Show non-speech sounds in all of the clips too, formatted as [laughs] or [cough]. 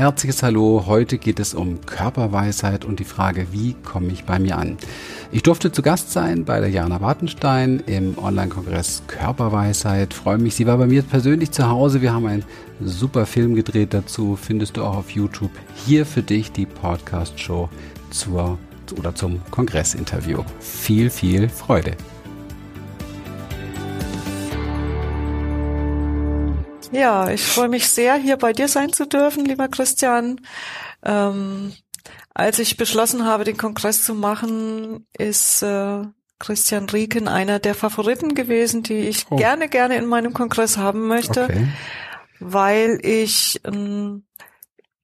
herzliches Hallo. Heute geht es um Körperweisheit und die Frage, wie komme ich bei mir an? Ich durfte zu Gast sein bei der Jana Wartenstein im Online-Kongress Körperweisheit. Freue mich, sie war bei mir persönlich zu Hause. Wir haben einen super Film gedreht dazu. Findest du auch auf YouTube. Hier für dich die Podcast-Show zur oder zum Kongressinterview. Viel, viel Freude. Ja, ich freue mich sehr, hier bei dir sein zu dürfen, lieber Christian. Ähm, als ich beschlossen habe, den Kongress zu machen, ist äh, Christian Rieken einer der Favoriten gewesen, die ich oh. gerne, gerne in meinem Kongress haben möchte, okay. weil ich ähm,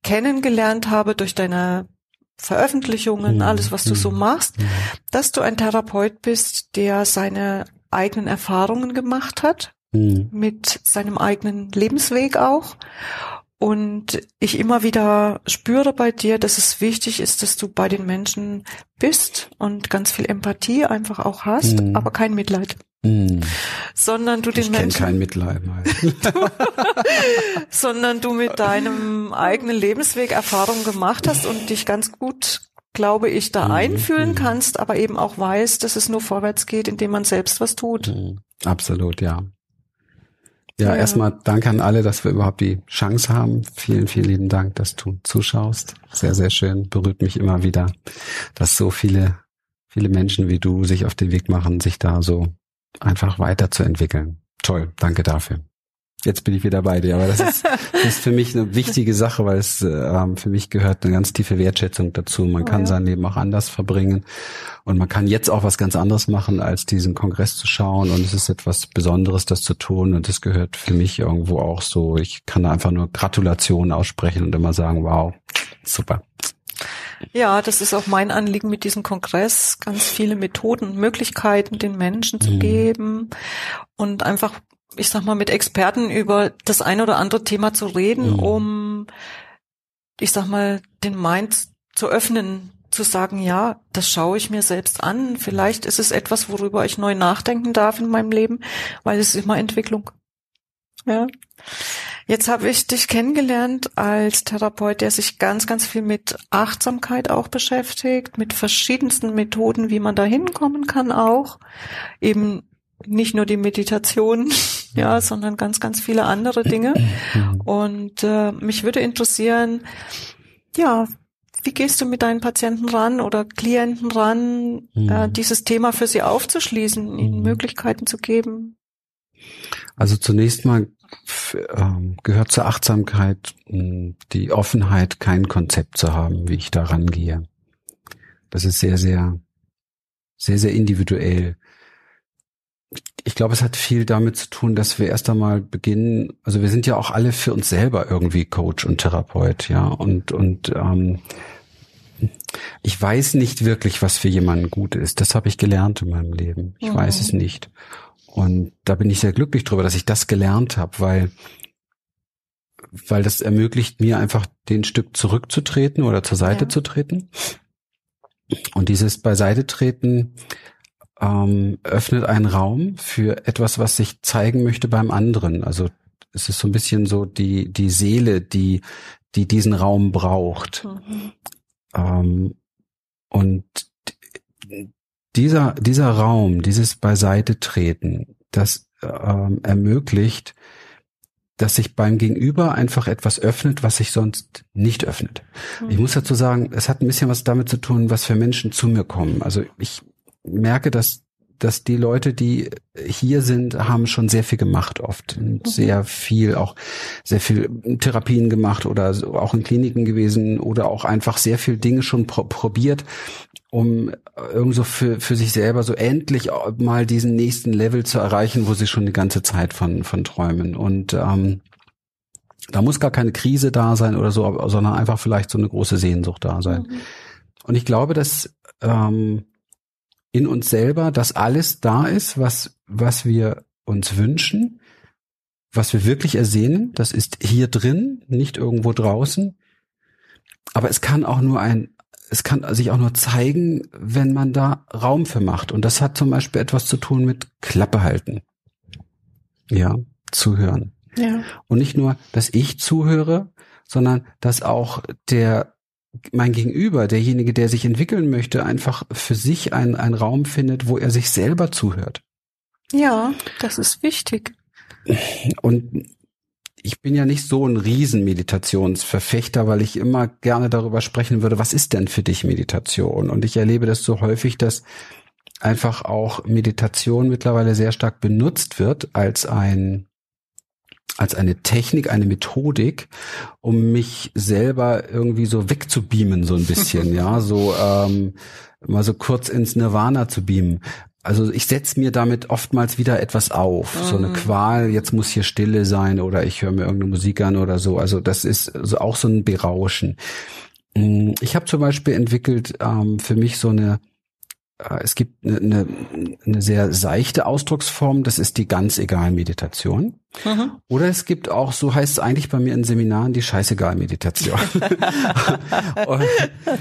kennengelernt habe durch deine Veröffentlichungen, mhm. alles, was du so mhm. machst, mhm. dass du ein Therapeut bist, der seine eigenen Erfahrungen gemacht hat mhm. mit seinem eigenen Lebensweg auch. Und ich immer wieder spüre bei dir, dass es wichtig ist, dass du bei den Menschen bist und ganz viel Empathie einfach auch hast, mhm. aber kein Mitleid. Mhm. Sondern du den ich Menschen. kein Mitleid. du, [laughs] sondern du mit deinem eigenen Lebensweg Erfahrung gemacht hast und dich ganz gut glaube ich, da mhm. einfühlen mhm. kannst, aber eben auch weißt, dass es nur vorwärts geht, indem man selbst was tut. Absolut, ja. Ja, ja, erstmal danke an alle, dass wir überhaupt die Chance haben. Vielen, vielen lieben Dank, dass du zuschaust. Sehr, sehr schön. Berührt mich immer wieder, dass so viele, viele Menschen wie du sich auf den Weg machen, sich da so einfach weiterzuentwickeln. Toll. Danke dafür. Jetzt bin ich wieder bei dir, aber das ist, [laughs] das ist für mich eine wichtige Sache, weil es äh, für mich gehört eine ganz tiefe Wertschätzung dazu. Man oh, kann ja. sein Leben auch anders verbringen und man kann jetzt auch was ganz anderes machen, als diesen Kongress zu schauen und es ist etwas Besonderes, das zu tun und das gehört für mich irgendwo auch so. Ich kann da einfach nur Gratulation aussprechen und immer sagen, wow, super. Ja, das ist auch mein Anliegen mit diesem Kongress, ganz viele Methoden, Möglichkeiten den Menschen zu mhm. geben und einfach ich sag mal, mit Experten über das ein oder andere Thema zu reden, mhm. um, ich sag mal, den Mind zu öffnen, zu sagen, ja, das schaue ich mir selbst an. Vielleicht ist es etwas, worüber ich neu nachdenken darf in meinem Leben, weil es ist immer Entwicklung. Ja. Jetzt habe ich dich kennengelernt als Therapeut, der sich ganz, ganz viel mit Achtsamkeit auch beschäftigt, mit verschiedensten Methoden, wie man da hinkommen kann auch. Eben nicht nur die Meditation, ja, sondern ganz, ganz viele andere Dinge. Und äh, mich würde interessieren, ja, wie gehst du mit deinen Patienten ran oder Klienten ran, mhm. äh, dieses Thema für sie aufzuschließen, ihnen mhm. Möglichkeiten zu geben? Also zunächst mal ähm, gehört zur Achtsamkeit die Offenheit, kein Konzept zu haben, wie ich da rangehe. Das ist sehr, sehr, sehr, sehr individuell ich glaube, es hat viel damit zu tun, dass wir erst einmal beginnen, also wir sind ja auch alle für uns selber irgendwie Coach und Therapeut, ja, und, und ähm, ich weiß nicht wirklich, was für jemanden gut ist. Das habe ich gelernt in meinem Leben. Ich mhm. weiß es nicht. Und da bin ich sehr glücklich drüber, dass ich das gelernt habe, weil weil das ermöglicht mir einfach den Stück zurückzutreten oder zur Seite ja. zu treten. Und dieses Beiseite treten ähm, öffnet einen Raum für etwas, was sich zeigen möchte beim anderen. Also es ist so ein bisschen so die, die Seele, die, die diesen Raum braucht. Mhm. Ähm, und dieser, dieser Raum, dieses Beiseite treten, das ähm, ermöglicht, dass sich beim Gegenüber einfach etwas öffnet, was sich sonst nicht öffnet. Mhm. Ich muss dazu sagen, es hat ein bisschen was damit zu tun, was für Menschen zu mir kommen. Also ich merke, dass dass die Leute, die hier sind, haben schon sehr viel gemacht oft. Mhm. Sehr viel, auch sehr viel Therapien gemacht oder auch in Kliniken gewesen oder auch einfach sehr viel Dinge schon pro probiert, um irgendwo für, für sich selber so endlich mal diesen nächsten Level zu erreichen, wo sie schon die ganze Zeit von, von träumen. Und ähm, da muss gar keine Krise da sein oder so, sondern einfach vielleicht so eine große Sehnsucht da sein. Mhm. Und ich glaube, dass ähm, in uns selber, dass alles da ist, was, was wir uns wünschen, was wir wirklich ersehnen. Das ist hier drin, nicht irgendwo draußen. Aber es kann auch nur ein, es kann sich auch nur zeigen, wenn man da Raum für macht. Und das hat zum Beispiel etwas zu tun mit Klappe halten. Ja, zuhören. Ja. Und nicht nur, dass ich zuhöre, sondern dass auch der mein Gegenüber, derjenige, der sich entwickeln möchte, einfach für sich einen, einen Raum findet, wo er sich selber zuhört. Ja, das ist wichtig. Und ich bin ja nicht so ein Riesenmeditationsverfechter, weil ich immer gerne darüber sprechen würde, was ist denn für dich Meditation? Und ich erlebe das so häufig, dass einfach auch Meditation mittlerweile sehr stark benutzt wird als ein als eine Technik, eine Methodik, um mich selber irgendwie so wegzubeamen, so ein bisschen, [laughs] ja, so ähm, mal so kurz ins Nirvana zu beamen. Also ich setze mir damit oftmals wieder etwas auf, mhm. so eine mhm. Qual, jetzt muss hier Stille sein oder ich höre mir irgendeine Musik an oder so. Also das ist so auch so ein Berauschen. Mm, ich habe zum Beispiel entwickelt ähm, für mich so eine es gibt eine, eine sehr seichte Ausdrucksform, das ist die ganz egal Meditation. Mhm. Oder es gibt auch, so heißt es eigentlich bei mir in Seminaren, die scheißegal Meditation. [laughs] und,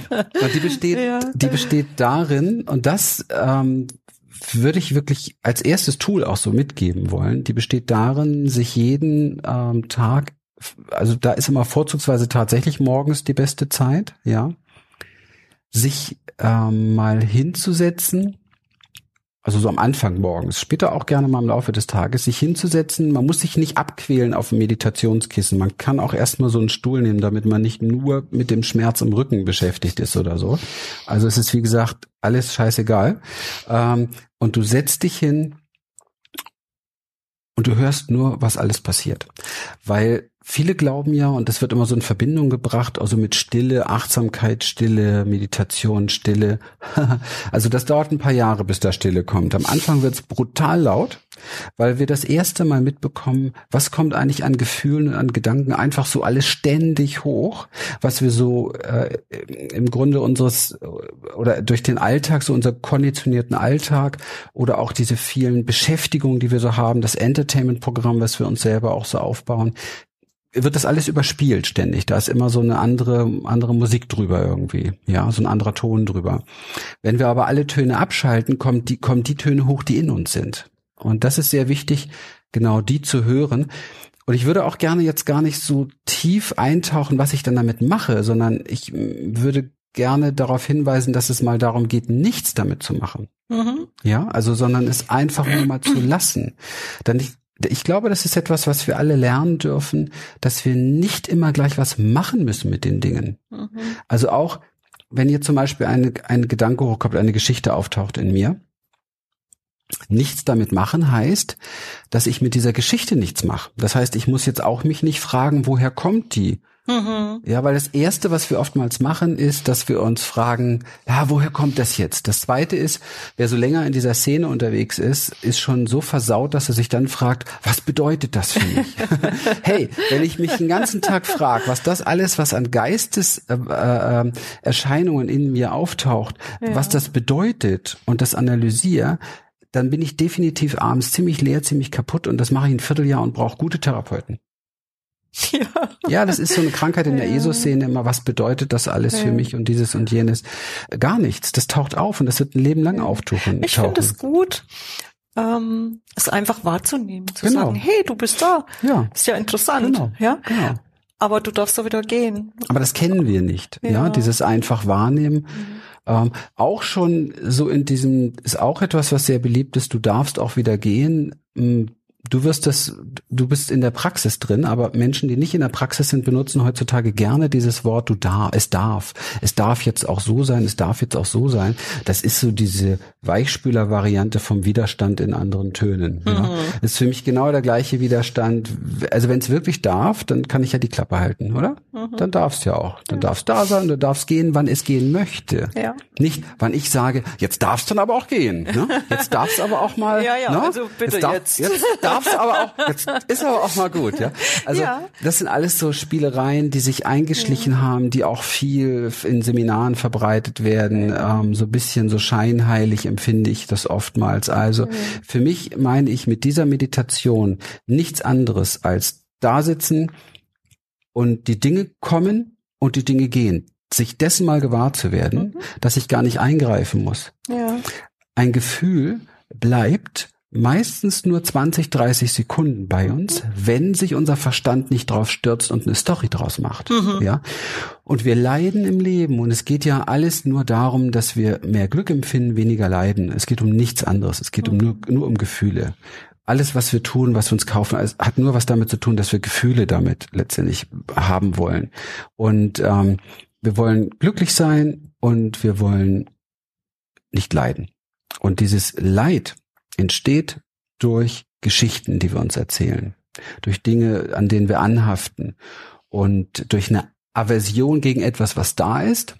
und, die besteht, ja. die besteht darin, und das ähm, würde ich wirklich als erstes Tool auch so mitgeben wollen. Die besteht darin, sich jeden ähm, Tag, also da ist immer vorzugsweise tatsächlich morgens die beste Zeit, ja, sich ähm, mal hinzusetzen, also so am Anfang morgens, später auch gerne mal im Laufe des Tages, sich hinzusetzen. Man muss sich nicht abquälen auf dem Meditationskissen. Man kann auch erstmal so einen Stuhl nehmen, damit man nicht nur mit dem Schmerz im Rücken beschäftigt ist oder so. Also es ist, wie gesagt, alles scheißegal. Ähm, und du setzt dich hin und du hörst nur, was alles passiert. Weil Viele glauben ja, und das wird immer so in Verbindung gebracht, also mit Stille, Achtsamkeit, Stille, Meditation, Stille. [laughs] also das dauert ein paar Jahre, bis da Stille kommt. Am Anfang wird's brutal laut, weil wir das erste Mal mitbekommen, was kommt eigentlich an Gefühlen und an Gedanken einfach so alles ständig hoch, was wir so äh, im Grunde unseres oder durch den Alltag, so unser konditionierten Alltag oder auch diese vielen Beschäftigungen, die wir so haben, das Entertainment-Programm, was wir uns selber auch so aufbauen, wird das alles überspielt ständig. Da ist immer so eine andere, andere Musik drüber irgendwie. Ja, so ein anderer Ton drüber. Wenn wir aber alle Töne abschalten, kommen die, kommen die Töne hoch, die in uns sind. Und das ist sehr wichtig, genau die zu hören. Und ich würde auch gerne jetzt gar nicht so tief eintauchen, was ich dann damit mache, sondern ich würde gerne darauf hinweisen, dass es mal darum geht, nichts damit zu machen. Mhm. Ja, also, sondern es einfach nur mal zu lassen. Dann ich, ich glaube, das ist etwas, was wir alle lernen dürfen, dass wir nicht immer gleich was machen müssen mit den Dingen. Mhm. Also auch, wenn hier zum Beispiel eine, ein Gedanke hochkommt, eine Geschichte auftaucht in mir, nichts damit machen heißt, dass ich mit dieser Geschichte nichts mache. Das heißt, ich muss jetzt auch mich nicht fragen, woher kommt die? Mhm. Ja, weil das erste, was wir oftmals machen, ist, dass wir uns fragen, ja, woher kommt das jetzt? Das zweite ist, wer so länger in dieser Szene unterwegs ist, ist schon so versaut, dass er sich dann fragt, was bedeutet das für mich? [laughs] hey, wenn ich mich den ganzen Tag frage, was das alles, was an Geisteserscheinungen äh, äh, in mir auftaucht, ja. was das bedeutet und das analysiere, dann bin ich definitiv abends ziemlich leer, ziemlich kaputt und das mache ich ein Vierteljahr und brauche gute Therapeuten. Ja. ja, das ist so eine Krankheit in der ja. ESO-Szene immer. Was bedeutet das alles ja. für mich und dieses und jenes? Gar nichts. Das taucht auf und das wird ein Leben lang auftauchen. Ich finde es gut, ähm, es einfach wahrzunehmen, zu genau. sagen, hey, du bist da. Ja. Ist ja interessant. Genau. Ja. Genau. Aber du darfst doch wieder gehen. Aber das kennen wir nicht. Ja, ja dieses einfach wahrnehmen. Mhm. Ähm, auch schon so in diesem ist auch etwas, was sehr beliebt ist. Du darfst auch wieder gehen. Du wirst das, du bist in der Praxis drin, aber Menschen, die nicht in der Praxis sind, benutzen heutzutage gerne dieses Wort, du darf, es darf. Es darf jetzt auch so sein, es darf jetzt auch so sein. Das ist so diese Weichspüler-Variante vom Widerstand in anderen Tönen. Mhm. Ja. Das ist für mich genau der gleiche Widerstand. Also wenn es wirklich darf, dann kann ich ja die Klappe halten, oder? Mhm. Dann darf es ja auch. Dann ja. darf es da sein, du darfst gehen, wann es gehen möchte. Ja. Nicht, wann ich sage, jetzt darf es dann aber auch gehen. Ne? Jetzt darf es aber auch mal. [laughs] Ja, ja, ne? also bitte jetzt. Darf, jetzt. jetzt [laughs] darf's aber auch, jetzt ist aber auch mal gut, ja. Also ja. das sind alles so Spielereien, die sich eingeschlichen ja. haben, die auch viel in Seminaren verbreitet werden. Ähm, so bisschen so scheinheilig empfinde ich das oftmals. Also für mich meine ich mit dieser Meditation nichts anderes als da sitzen und die Dinge kommen und die Dinge gehen. Sich dessen mal gewahr zu werden, mhm. dass ich gar nicht eingreifen muss. Ja. Ein Gefühl bleibt meistens nur 20, 30 Sekunden bei uns, wenn sich unser Verstand nicht drauf stürzt und eine Story draus macht. Mhm. Ja. Und wir leiden im Leben und es geht ja alles nur darum, dass wir mehr Glück empfinden, weniger leiden. Es geht um nichts anderes. Es geht um nur, nur um Gefühle. Alles, was wir tun, was wir uns kaufen, hat nur was damit zu tun, dass wir Gefühle damit letztendlich haben wollen. Und ähm, wir wollen glücklich sein und wir wollen nicht leiden. Und dieses Leid entsteht durch Geschichten, die wir uns erzählen, durch Dinge, an denen wir anhaften und durch eine Aversion gegen etwas, was da ist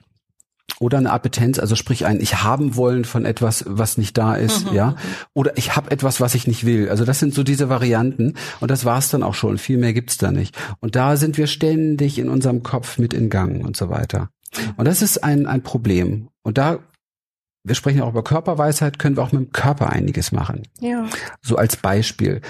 oder eine Appetenz, also sprich ein ich haben wollen von etwas, was nicht da ist, mhm. ja, oder ich habe etwas, was ich nicht will. Also das sind so diese Varianten und das war's dann auch schon. Viel mehr gibt's da nicht. Und da sind wir ständig in unserem Kopf mit in Gang und so weiter. Und das ist ein ein Problem. Und da wir sprechen auch über Körperweisheit, können wir auch mit dem Körper einiges machen. Ja. So als Beispiel.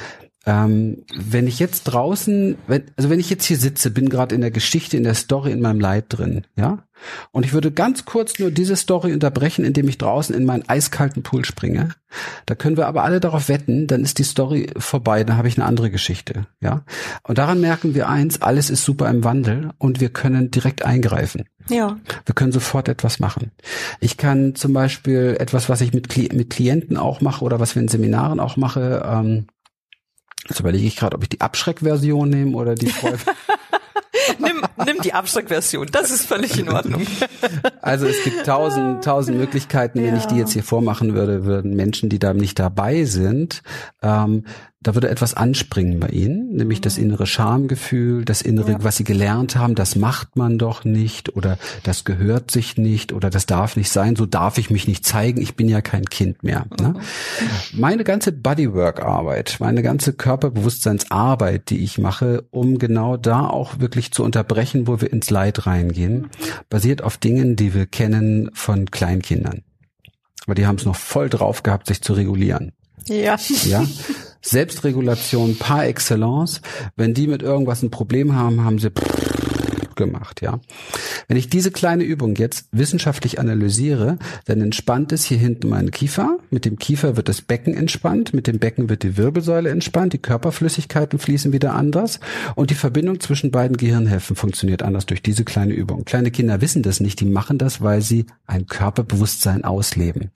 Ähm, wenn ich jetzt draußen, wenn, also wenn ich jetzt hier sitze, bin gerade in der Geschichte, in der Story, in meinem Leid drin, ja, und ich würde ganz kurz nur diese Story unterbrechen, indem ich draußen in meinen eiskalten Pool springe. Da können wir aber alle darauf wetten, dann ist die Story vorbei, dann habe ich eine andere Geschichte, ja. Und daran merken wir eins, alles ist super im Wandel und wir können direkt eingreifen. Ja. Wir können sofort etwas machen. Ich kann zum Beispiel etwas, was ich mit, mit Klienten auch mache oder was wir in Seminaren auch mache, ähm, Jetzt überlege ich gerade, ob ich die Abschreckversion nehme oder die Freude. [laughs] [laughs] nimm, nimm die Abschreckversion, das ist völlig in Ordnung. Also es gibt tausend, tausend Möglichkeiten, wenn ja. ich die jetzt hier vormachen würde, würden Menschen, die da nicht dabei sind, ähm, da würde etwas anspringen bei ihnen, nämlich mhm. das innere Schamgefühl, das innere, ja. was sie gelernt haben, das macht man doch nicht oder das gehört sich nicht oder das darf nicht sein, so darf ich mich nicht zeigen, ich bin ja kein Kind mehr. Ne? Mhm. Meine ganze Bodywork-Arbeit, meine ganze Körperbewusstseinsarbeit, die ich mache, um genau da auch wirklich zu unterbrechen, wo wir ins Leid reingehen, basiert auf Dingen, die wir kennen von Kleinkindern. Aber die haben es noch voll drauf gehabt, sich zu regulieren. Ja. Ja. Selbstregulation par excellence. Wenn die mit irgendwas ein Problem haben, haben sie gemacht, ja. Wenn ich diese kleine Übung jetzt wissenschaftlich analysiere, dann entspannt es hier hinten meinen Kiefer. Mit dem Kiefer wird das Becken entspannt, mit dem Becken wird die Wirbelsäule entspannt, die Körperflüssigkeiten fließen wieder anders und die Verbindung zwischen beiden Gehirnhälften funktioniert anders durch diese kleine Übung. Kleine Kinder wissen das nicht, die machen das, weil sie ein Körperbewusstsein ausleben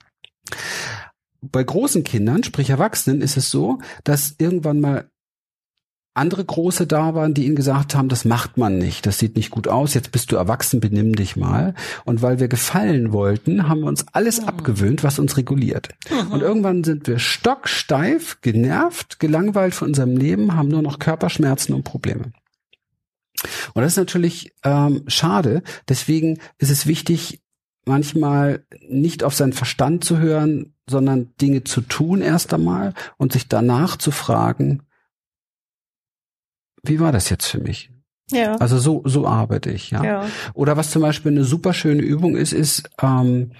bei großen Kindern, sprich Erwachsenen, ist es so, dass irgendwann mal andere Große da waren, die ihnen gesagt haben, das macht man nicht, das sieht nicht gut aus, jetzt bist du erwachsen, benimm dich mal. Und weil wir gefallen wollten, haben wir uns alles mhm. abgewöhnt, was uns reguliert. Mhm. Und irgendwann sind wir stocksteif, genervt, gelangweilt von unserem Leben, haben nur noch Körperschmerzen und Probleme. Und das ist natürlich ähm, schade. Deswegen ist es wichtig, manchmal nicht auf seinen Verstand zu hören, sondern Dinge zu tun erst einmal und sich danach zu fragen, wie war das jetzt für mich? Ja. Also so, so arbeite ich, ja. ja. Oder was zum Beispiel eine super schöne Übung ist, ist, ähm,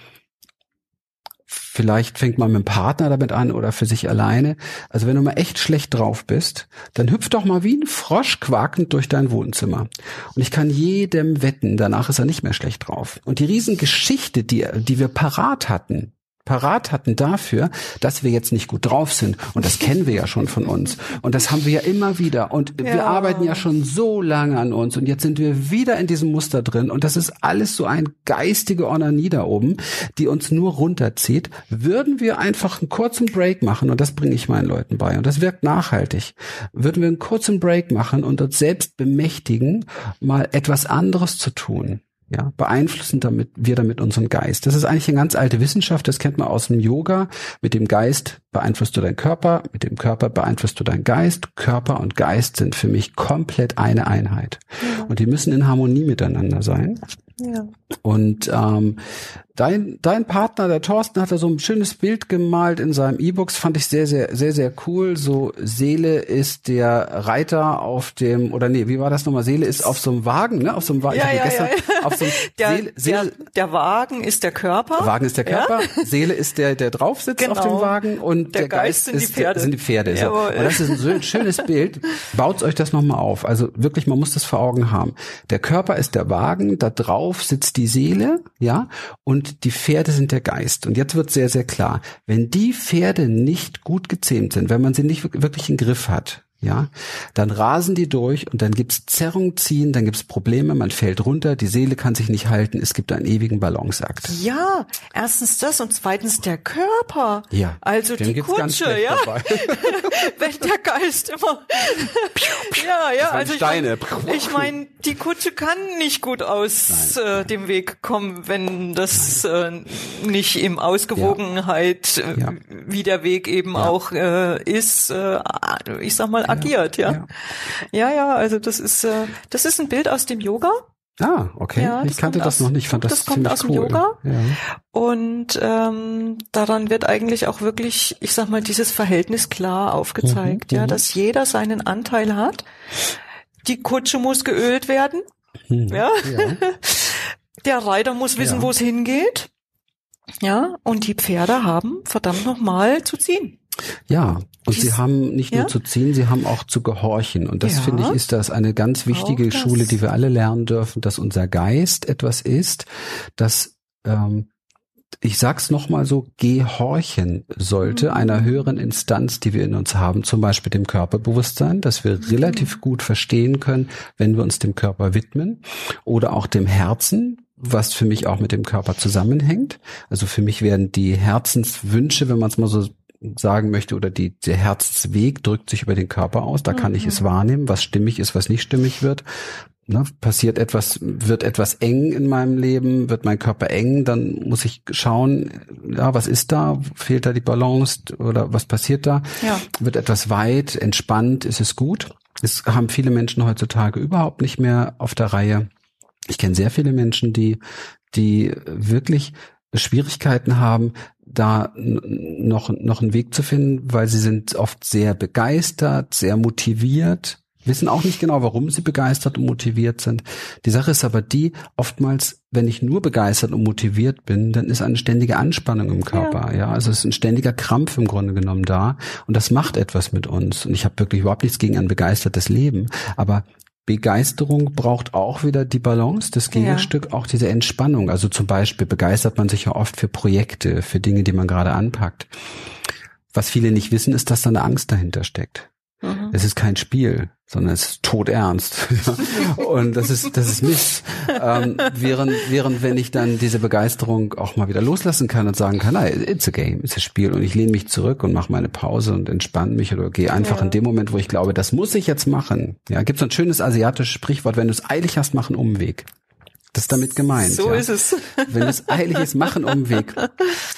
Vielleicht fängt man mit dem Partner damit an oder für sich alleine. Also wenn du mal echt schlecht drauf bist, dann hüpf doch mal wie ein Frosch quakend durch dein Wohnzimmer. Und ich kann jedem wetten, danach ist er nicht mehr schlecht drauf. Und die Riesengeschichte, die, die wir parat hatten, parat hatten dafür, dass wir jetzt nicht gut drauf sind. Und das kennen wir ja schon von uns. Und das haben wir ja immer wieder. Und ja. wir arbeiten ja schon so lange an uns. Und jetzt sind wir wieder in diesem Muster drin. Und das ist alles so ein geistige Onanie da oben, die uns nur runterzieht. Würden wir einfach einen kurzen Break machen, und das bringe ich meinen Leuten bei, und das wirkt nachhaltig, würden wir einen kurzen Break machen und uns selbst bemächtigen, mal etwas anderes zu tun ja, beeinflussen damit, wir damit unseren Geist. Das ist eigentlich eine ganz alte Wissenschaft, das kennt man aus dem Yoga. Mit dem Geist beeinflusst du deinen Körper, mit dem Körper beeinflusst du deinen Geist. Körper und Geist sind für mich komplett eine Einheit. Ja. Und die müssen in Harmonie miteinander sein. Ja. Und ähm, dein, dein Partner, der Thorsten, hat da so ein schönes Bild gemalt in seinem E-Books, fand ich sehr, sehr, sehr, sehr cool. So Seele ist der Reiter auf dem, oder nee, wie war das nochmal? Seele ist auf so einem Wagen, ne? Auf so einem Wagen. Ja, ja, gestern ja, auf so einem [laughs] der, Seele, Seele, der, der, Wagen ist der Körper. Wagen ist der Körper. Seele ist der, der drauf sitzt genau. auf dem genau. Wagen und der, der Geist, Geist sind, ist, die Pferde. sind die Pferde. So. Und das ist ein schönes Bild. Baut euch das nochmal auf. Also wirklich, man muss das vor Augen haben. Der Körper ist der Wagen, da drauf sitzt die Seele, ja, und und die Pferde sind der Geist. Und jetzt wird sehr, sehr klar, wenn die Pferde nicht gut gezähmt sind, wenn man sie nicht wirklich im Griff hat, ja, dann rasen die durch und dann gibt's Zerrung ziehen, dann gibt's Probleme, man fällt runter, die Seele kann sich nicht halten, es gibt einen ewigen Balanceakt. Ja, erstens das und zweitens der Körper. Ja. Also die Kutsche, ja. [laughs] Wenn der Geist immer. [laughs] ja, ja, also ich Steine. meine, ich mein, die Kutsche kann nicht gut aus äh, dem Weg kommen, wenn das äh, nicht im Ausgewogenheit, äh, ja. wie der Weg eben ja. auch äh, ist, äh, ich sag mal, agiert, ja. Ja, ja, ja also das ist, äh, das ist ein Bild aus dem Yoga. Ah, okay. Ja, ich kannte das aus, noch nicht. Fand das, das kommt aus dem Yoga. Ja. Und ähm, daran wird eigentlich auch wirklich, ich sag mal, dieses Verhältnis klar aufgezeigt, mhm, ja, mhm. dass jeder seinen Anteil hat. Die Kutsche muss geölt werden. Mhm, ja. ja. [laughs] Der Reiter muss wissen, wo es hingeht. Ja, und die Pferde haben verdammt nochmal zu ziehen. Ja, und sie haben nicht nur ja? zu ziehen, sie haben auch zu gehorchen. Und das ja. finde ich ist das eine ganz wichtige Schule, die wir alle lernen dürfen, dass unser Geist etwas ist, das ähm, ich sag's nochmal so, gehorchen sollte mhm. einer höheren Instanz, die wir in uns haben, zum Beispiel dem Körperbewusstsein, dass wir mhm. relativ gut verstehen können, wenn wir uns dem Körper widmen oder auch dem Herzen, was für mich auch mit dem Körper zusammenhängt. Also für mich werden die Herzenswünsche, wenn man es mal so sagen möchte oder die, der Herzensweg drückt sich über den Körper aus. Da kann mhm. ich es wahrnehmen, was stimmig ist, was nicht stimmig wird. Ne, passiert etwas, wird etwas eng in meinem Leben, wird mein Körper eng, dann muss ich schauen, ja, was ist da? Fehlt da die Balance oder was passiert da? Ja. Wird etwas weit, entspannt, ist es gut? Es haben viele Menschen heutzutage überhaupt nicht mehr auf der Reihe. Ich kenne sehr viele Menschen, die, die wirklich Schwierigkeiten haben, da noch, noch einen Weg zu finden, weil sie sind oft sehr begeistert, sehr motiviert, wissen auch nicht genau, warum sie begeistert und motiviert sind. Die Sache ist aber die, oftmals, wenn ich nur begeistert und motiviert bin, dann ist eine ständige Anspannung im Körper. Ja, ja also es ist ein ständiger Krampf im Grunde genommen da und das macht etwas mit uns. Und ich habe wirklich überhaupt nichts gegen ein begeistertes Leben, aber Begeisterung braucht auch wieder die Balance, das Gegenstück, ja. auch diese Entspannung. Also zum Beispiel begeistert man sich ja oft für Projekte, für Dinge, die man gerade anpackt. Was viele nicht wissen, ist, dass da eine Angst dahinter steckt. Mhm. Es ist kein Spiel, sondern es ist todernst. [laughs] und das ist, das ist Mist. Ähm, während, während wenn ich dann diese Begeisterung auch mal wieder loslassen kann und sagen kann, nein, it's a game, it's a Spiel und ich lehne mich zurück und mache meine Pause und entspanne mich oder gehe einfach ja. in dem Moment, wo ich glaube, das muss ich jetzt machen. Ja, gibt so ein schönes asiatisches Sprichwort, wenn du es eilig hast, mach einen Umweg. Das ist damit gemeint. So ja. ist es. Wenn es eilig ist, mach einen Umweg.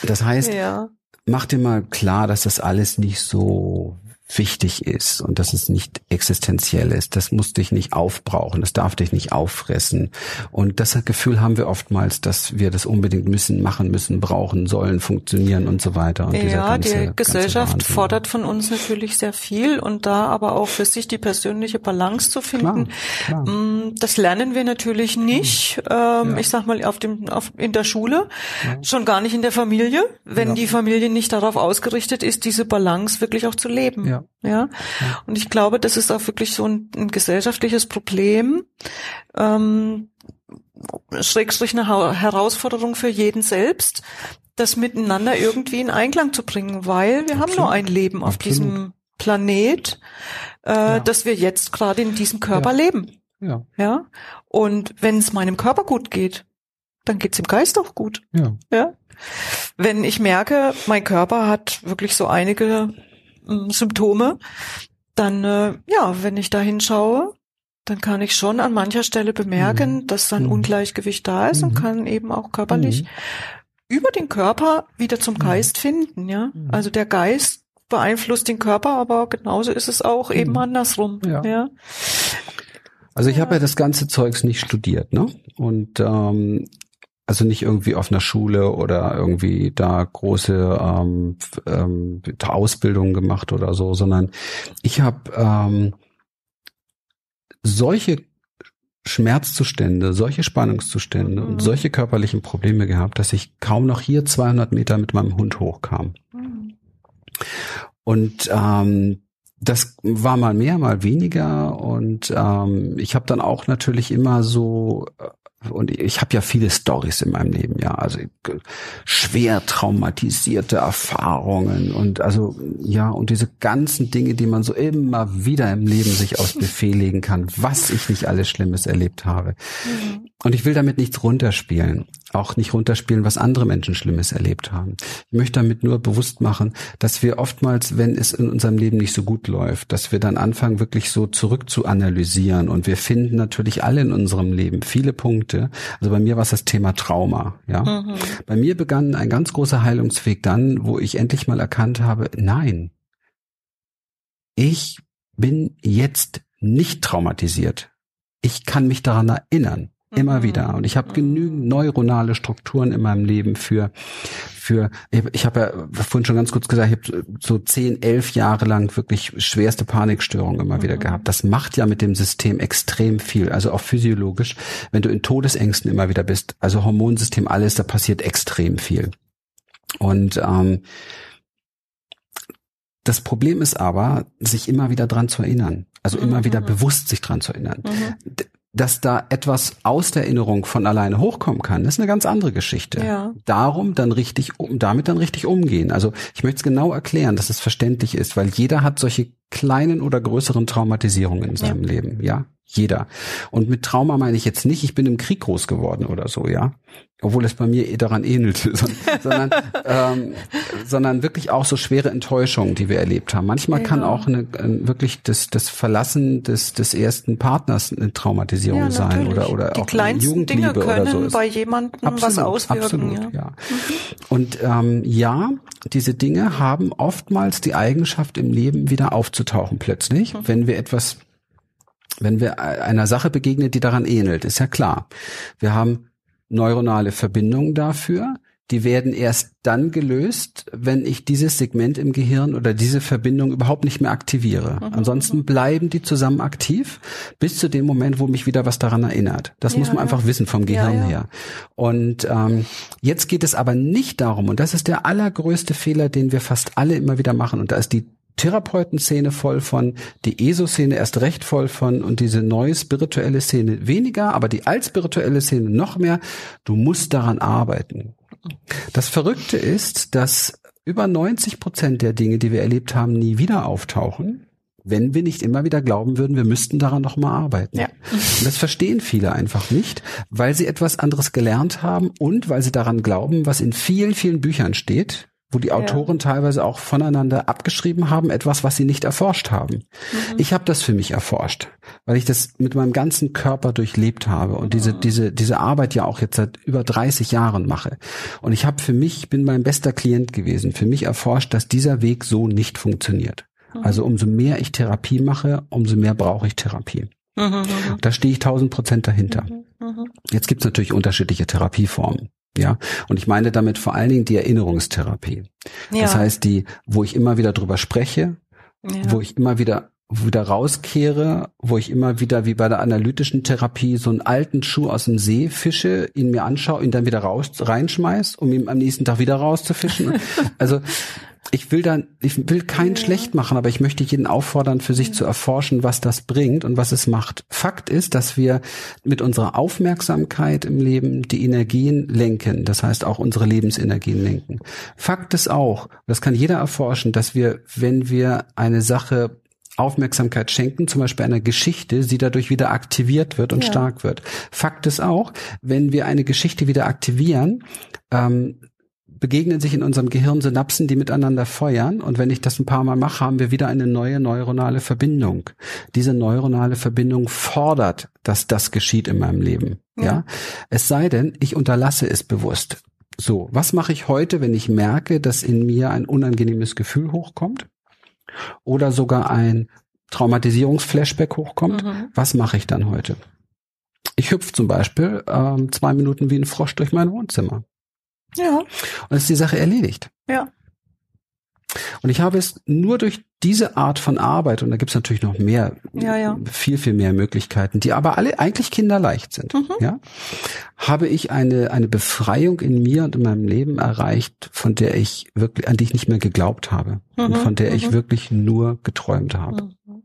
Das heißt, ja. mach dir mal klar, dass das alles nicht so wichtig ist und dass es nicht existenziell ist. Das muss dich nicht aufbrauchen, das darf dich nicht auffressen. Und das Gefühl haben wir oftmals, dass wir das unbedingt müssen, machen müssen, brauchen, sollen, funktionieren und so weiter. Und ja, ganze, die Gesellschaft fordert von uns natürlich sehr viel und da aber auch für sich die persönliche Balance zu finden, klar, klar. Mm, das lernen wir natürlich nicht, ähm, ja. ich sag mal, auf dem, auf, in der Schule, ja. schon gar nicht in der Familie, wenn ja. die Familie nicht darauf ausgerichtet ist, diese Balance wirklich auch zu leben. Ja. Ja. Und ich glaube, das ist auch wirklich so ein, ein gesellschaftliches Problem, ähm, Schrägstrich eine Herausforderung für jeden selbst, das miteinander irgendwie in Einklang zu bringen, weil wir Absolut. haben nur ein Leben auf Absolut. diesem Planet, äh, ja. dass wir jetzt gerade in diesem Körper ja. leben. Ja. ja. Und wenn es meinem Körper gut geht, dann geht's dem Geist auch gut. Ja. ja. Wenn ich merke, mein Körper hat wirklich so einige Symptome, dann äh, ja, wenn ich da hinschaue, dann kann ich schon an mancher Stelle bemerken, mhm. dass ein mhm. Ungleichgewicht da ist mhm. und kann eben auch körperlich mhm. über den Körper wieder zum mhm. Geist finden, ja. Mhm. Also der Geist beeinflusst den Körper, aber genauso ist es auch eben andersrum, ja. ja. Also ich habe ja das ganze Zeugs nicht studiert, ne? Und ähm, also nicht irgendwie auf einer Schule oder irgendwie da große ähm, ähm, Ausbildungen gemacht oder so, sondern ich habe ähm, solche Schmerzzustände, solche Spannungszustände mhm. und solche körperlichen Probleme gehabt, dass ich kaum noch hier 200 Meter mit meinem Hund hochkam. Mhm. Und ähm, das war mal mehr, mal weniger und ähm, ich habe dann auch natürlich immer so äh, und ich habe ja viele Stories in meinem Leben, ja, also schwer traumatisierte Erfahrungen und also ja und diese ganzen Dinge, die man so immer wieder im Leben sich aus Befehl legen kann, was ich nicht alles Schlimmes erlebt habe. Mhm. Und ich will damit nichts runterspielen, auch nicht runterspielen, was andere Menschen Schlimmes erlebt haben. Ich möchte damit nur bewusst machen, dass wir oftmals, wenn es in unserem Leben nicht so gut läuft, dass wir dann anfangen, wirklich so zurück zu analysieren und wir finden natürlich alle in unserem Leben viele Punkte. Also bei mir war es das Thema Trauma. Ja, mhm. bei mir begann ein ganz großer Heilungsweg dann, wo ich endlich mal erkannt habe: Nein, ich bin jetzt nicht traumatisiert. Ich kann mich daran erinnern. Immer mhm. wieder. Und ich habe genügend neuronale Strukturen in meinem Leben für, für, ich habe ja vorhin schon ganz kurz gesagt, ich habe so zehn, elf Jahre lang wirklich schwerste Panikstörungen immer wieder mhm. gehabt. Das macht ja mit dem System extrem viel, also auch physiologisch. Wenn du in Todesängsten immer wieder bist, also Hormonsystem, alles, da passiert extrem viel. Und ähm, das Problem ist aber, sich immer wieder dran zu erinnern. Also immer mhm. wieder bewusst sich dran zu erinnern. Mhm dass da etwas aus der Erinnerung von alleine hochkommen kann, das ist eine ganz andere Geschichte. Ja. Darum dann richtig, um, damit dann richtig umgehen. Also ich möchte es genau erklären, dass es verständlich ist, weil jeder hat solche kleinen oder größeren Traumatisierungen in seinem ja. Leben, ja. Jeder. Und mit Trauma meine ich jetzt nicht, ich bin im Krieg groß geworden oder so, ja. Obwohl es bei mir eh [laughs] daran ähnelte, sondern, ähm, sondern wirklich auch so schwere Enttäuschungen, die wir erlebt haben. Manchmal ja. kann auch eine, wirklich das, das Verlassen des, des ersten Partners eine Traumatisierung ja, sein oder, oder die auch kleinsten Jugendliebe Dinge können oder so. bei jemandem absolut, was auswirken. Absolut, ja. ja. Mhm. Und ähm, ja, diese Dinge haben oftmals die Eigenschaft im Leben wieder aufzutauchen plötzlich, mhm. wenn wir etwas wenn wir einer Sache begegnen, die daran ähnelt, ist ja klar. Wir haben neuronale Verbindungen dafür. Die werden erst dann gelöst, wenn ich dieses Segment im Gehirn oder diese Verbindung überhaupt nicht mehr aktiviere. Mhm. Ansonsten bleiben die zusammen aktiv bis zu dem Moment, wo mich wieder was daran erinnert. Das ja, muss man einfach wissen vom Gehirn ja, ja. her. Und ähm, jetzt geht es aber nicht darum, und das ist der allergrößte Fehler, den wir fast alle immer wieder machen, und da ist die Therapeutenszene voll von, die ESO-Szene erst recht voll von und diese neue spirituelle Szene weniger, aber die altspirituelle Szene noch mehr. Du musst daran arbeiten. Das Verrückte ist, dass über 90 Prozent der Dinge, die wir erlebt haben, nie wieder auftauchen, wenn wir nicht immer wieder glauben würden, wir müssten daran noch mal arbeiten. Ja. Und das verstehen viele einfach nicht, weil sie etwas anderes gelernt haben und weil sie daran glauben, was in vielen, vielen Büchern steht, wo die Autoren ja. teilweise auch voneinander abgeschrieben haben, etwas, was sie nicht erforscht haben. Mhm. Ich habe das für mich erforscht, weil ich das mit meinem ganzen Körper durchlebt habe und mhm. diese diese diese Arbeit ja auch jetzt seit über 30 Jahren mache. Und ich habe für mich bin mein bester Klient gewesen, für mich erforscht, dass dieser Weg so nicht funktioniert. Mhm. Also umso mehr ich Therapie mache, umso mehr brauche ich Therapie. Mhm, mhm, mhm. Da stehe ich tausend Prozent dahinter. Jetzt gibt es natürlich unterschiedliche Therapieformen. Ja, und ich meine damit vor allen Dingen die Erinnerungstherapie. Ja. Das heißt, die, wo ich immer wieder drüber spreche, ja. wo ich immer wieder wieder rauskehre, wo ich immer wieder wie bei der analytischen Therapie so einen alten Schuh aus dem See fische, ihn mir anschaue, ihn dann wieder raus reinschmeiß, um ihn am nächsten Tag wieder rauszufischen. [laughs] also ich will dann, ich will keinen ja. schlecht machen, aber ich möchte jeden auffordern, für sich ja. zu erforschen, was das bringt und was es macht. Fakt ist, dass wir mit unserer Aufmerksamkeit im Leben die Energien lenken. Das heißt auch unsere Lebensenergien lenken. Fakt ist auch, das kann jeder erforschen, dass wir, wenn wir eine Sache Aufmerksamkeit schenken, zum Beispiel einer Geschichte, sie dadurch wieder aktiviert wird und ja. stark wird. Fakt ist auch, wenn wir eine Geschichte wieder aktivieren, ähm, begegnen sich in unserem Gehirn Synapsen, die miteinander feuern. Und wenn ich das ein paar Mal mache, haben wir wieder eine neue neuronale Verbindung. Diese neuronale Verbindung fordert, dass das geschieht in meinem Leben. Ja. ja? Es sei denn, ich unterlasse es bewusst. So, was mache ich heute, wenn ich merke, dass in mir ein unangenehmes Gefühl hochkommt? Oder sogar ein Traumatisierungsflashback hochkommt? Mhm. Was mache ich dann heute? Ich hüpfe zum Beispiel ähm, zwei Minuten wie ein Frosch durch mein Wohnzimmer. Ja. Und ist die Sache erledigt. Ja. Und ich habe es nur durch diese Art von Arbeit, und da gibt es natürlich noch mehr, ja, ja. viel, viel mehr Möglichkeiten, die aber alle eigentlich kinderleicht sind, mhm. ja, habe ich eine, eine Befreiung in mir und in meinem Leben erreicht, von der ich wirklich, an die ich nicht mehr geglaubt habe mhm. und von der mhm. ich wirklich nur geträumt habe. Mhm.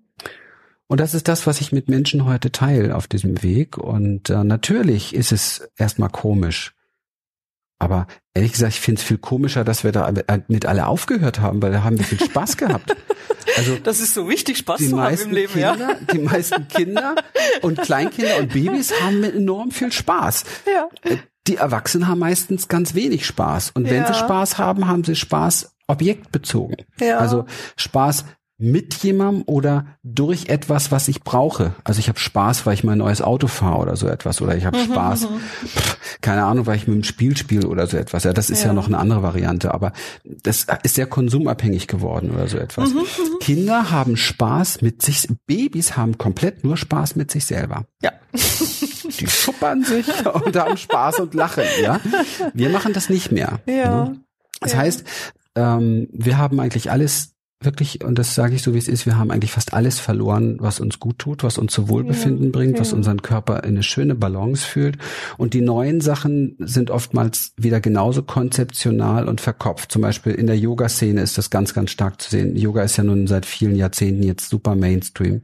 Und das ist das, was ich mit Menschen heute teile auf diesem Weg. Und äh, natürlich ist es erstmal komisch. Aber ehrlich gesagt, ich finde es viel komischer, dass wir da mit alle aufgehört haben, weil da haben wir viel Spaß gehabt. Also [laughs] das ist so wichtig, Spaß zu haben im Leben, Kinder, ja. Die meisten Kinder und Kleinkinder und Babys haben enorm viel Spaß. Ja. Äh, die Erwachsenen haben meistens ganz wenig Spaß. Und wenn ja. sie Spaß haben, haben sie Spaß objektbezogen. Ja. Also Spaß mit jemandem oder durch etwas, was ich brauche. Also ich habe Spaß, weil ich mein neues Auto fahre oder so etwas. Oder ich habe mhm, Spaß, mhm. pff, keine Ahnung, weil ich mit dem Spiel spiele oder so etwas. Ja, das ist ja. ja. noch eine andere Variante, aber das ist sehr konsumabhängig geworden oder so etwas. Mhm, Kinder haben Spaß mit sich, Babys haben komplett nur Spaß mit sich selber. Ja. Die schuppern sich [laughs] und haben Spaß und lachen, ja. Wir machen das nicht mehr. Ja. Ne? Das ja. heißt, ähm, wir haben eigentlich alles wirklich, und das sage ich so, wie es ist, wir haben eigentlich fast alles verloren, was uns gut tut, was uns zu Wohlbefinden ja, bringt, ja. was unseren Körper in eine schöne Balance fühlt. Und die neuen Sachen sind oftmals wieder genauso konzeptional und verkopft. Zum Beispiel in der Yoga-Szene ist das ganz, ganz stark zu sehen. Yoga ist ja nun seit vielen Jahrzehnten jetzt super Mainstream.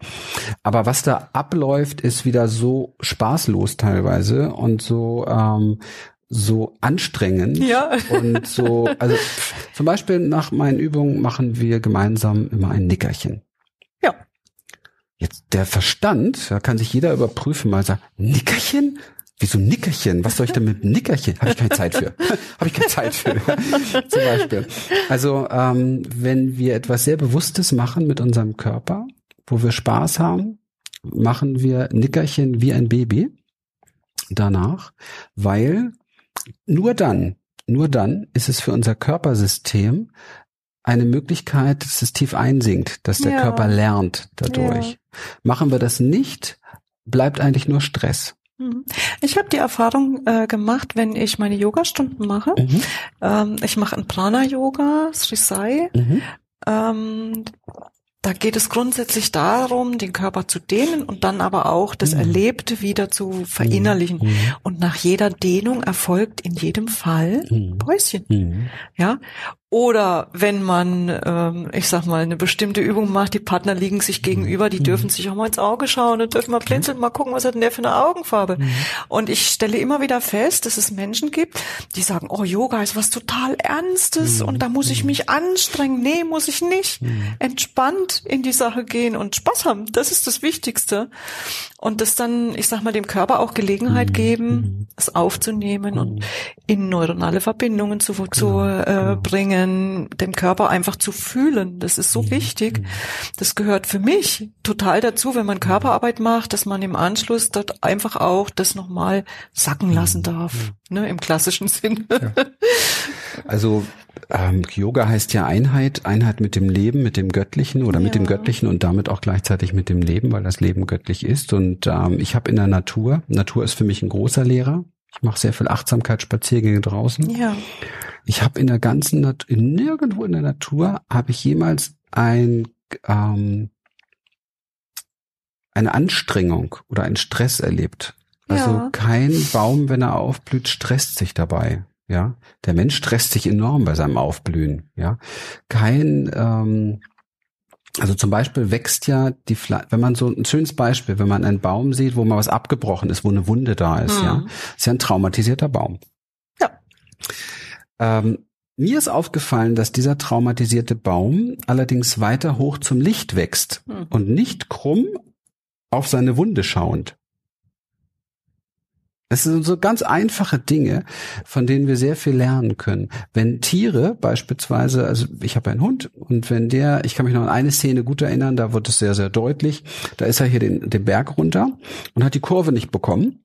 Aber was da abläuft, ist wieder so spaßlos teilweise und so ähm, so anstrengend ja. und so, also zum Beispiel nach meinen Übungen machen wir gemeinsam immer ein Nickerchen. Ja. Jetzt der Verstand, da kann sich jeder überprüfen, mal sagen, Nickerchen? Wieso Nickerchen? Was soll ich denn mit Nickerchen? Habe ich keine Zeit für. [laughs] Habe ich keine Zeit für. [laughs] Zum Beispiel. Also ähm, wenn wir etwas sehr Bewusstes machen mit unserem Körper, wo wir Spaß haben, machen wir Nickerchen wie ein Baby danach, weil nur dann, nur dann ist es für unser Körpersystem eine Möglichkeit, dass es tief einsinkt, dass der ja. Körper lernt dadurch. Ja. Machen wir das nicht, bleibt eigentlich nur Stress. Mhm. Ich habe die Erfahrung äh, gemacht, wenn ich meine Yogastunden mache. Mhm. Ähm, ich mache ein Prana-Yoga, Sri Sai. Mhm. Ähm, da geht es grundsätzlich darum, den Körper zu dehnen und dann aber auch das mhm. Erlebte wieder zu verinnerlichen. Mhm. Und nach jeder Dehnung erfolgt in jedem Fall mhm. Päuschen. Mhm. Ja. Oder wenn man, ähm, ich sag mal, eine bestimmte Übung macht, die Partner liegen sich gegenüber, die mhm. dürfen sich auch mal ins Auge schauen und dürfen mal blinzeln, mal gucken, was hat denn der für eine Augenfarbe. Mhm. Und ich stelle immer wieder fest, dass es Menschen gibt, die sagen, oh, Yoga ist was total Ernstes und da muss ich mich anstrengen. Nee, muss ich nicht. Entspannt in die Sache gehen und Spaß haben. Das ist das Wichtigste. Und das dann, ich sag mal, dem Körper auch Gelegenheit mhm. geben, mhm. es aufzunehmen mhm. und in neuronale Verbindungen zu, zu genau. äh, genau. Bringen, dem Körper einfach zu fühlen. Das ist so mhm. wichtig. Mhm. Das gehört für mich total dazu, wenn man Körperarbeit macht, dass man im Anschluss dort einfach auch das nochmal sacken lassen darf. Ne, Im klassischen [laughs] Sinn. Ja. Also ähm, Yoga heißt ja Einheit, Einheit mit dem Leben, mit dem Göttlichen oder ja. mit dem Göttlichen und damit auch gleichzeitig mit dem Leben, weil das Leben göttlich ist. Und ähm, ich habe in der Natur, Natur ist für mich ein großer Lehrer. Ich mache sehr viel Achtsamkeitsspaziergänge draußen. Ja. Ich habe in der ganzen Natur, nirgendwo in der Natur habe ich jemals ein ähm, eine Anstrengung oder einen Stress erlebt. Also ja. kein Baum, wenn er aufblüht, stresst sich dabei. Ja, der Mensch stresst sich enorm bei seinem Aufblühen. Ja, kein, ähm, also zum Beispiel wächst ja die, Pflanze, wenn man so ein schönes Beispiel, wenn man einen Baum sieht, wo mal was abgebrochen ist, wo eine Wunde da ist, mhm. ja, ist ja ein traumatisierter Baum. Ja. Ähm, mir ist aufgefallen, dass dieser traumatisierte Baum allerdings weiter hoch zum Licht wächst mhm. und nicht krumm auf seine Wunde schauend. Es sind so ganz einfache Dinge, von denen wir sehr viel lernen können. Wenn Tiere beispielsweise, also ich habe einen Hund und wenn der, ich kann mich noch an eine Szene gut erinnern, da wird es sehr, sehr deutlich, da ist er hier den, den Berg runter und hat die Kurve nicht bekommen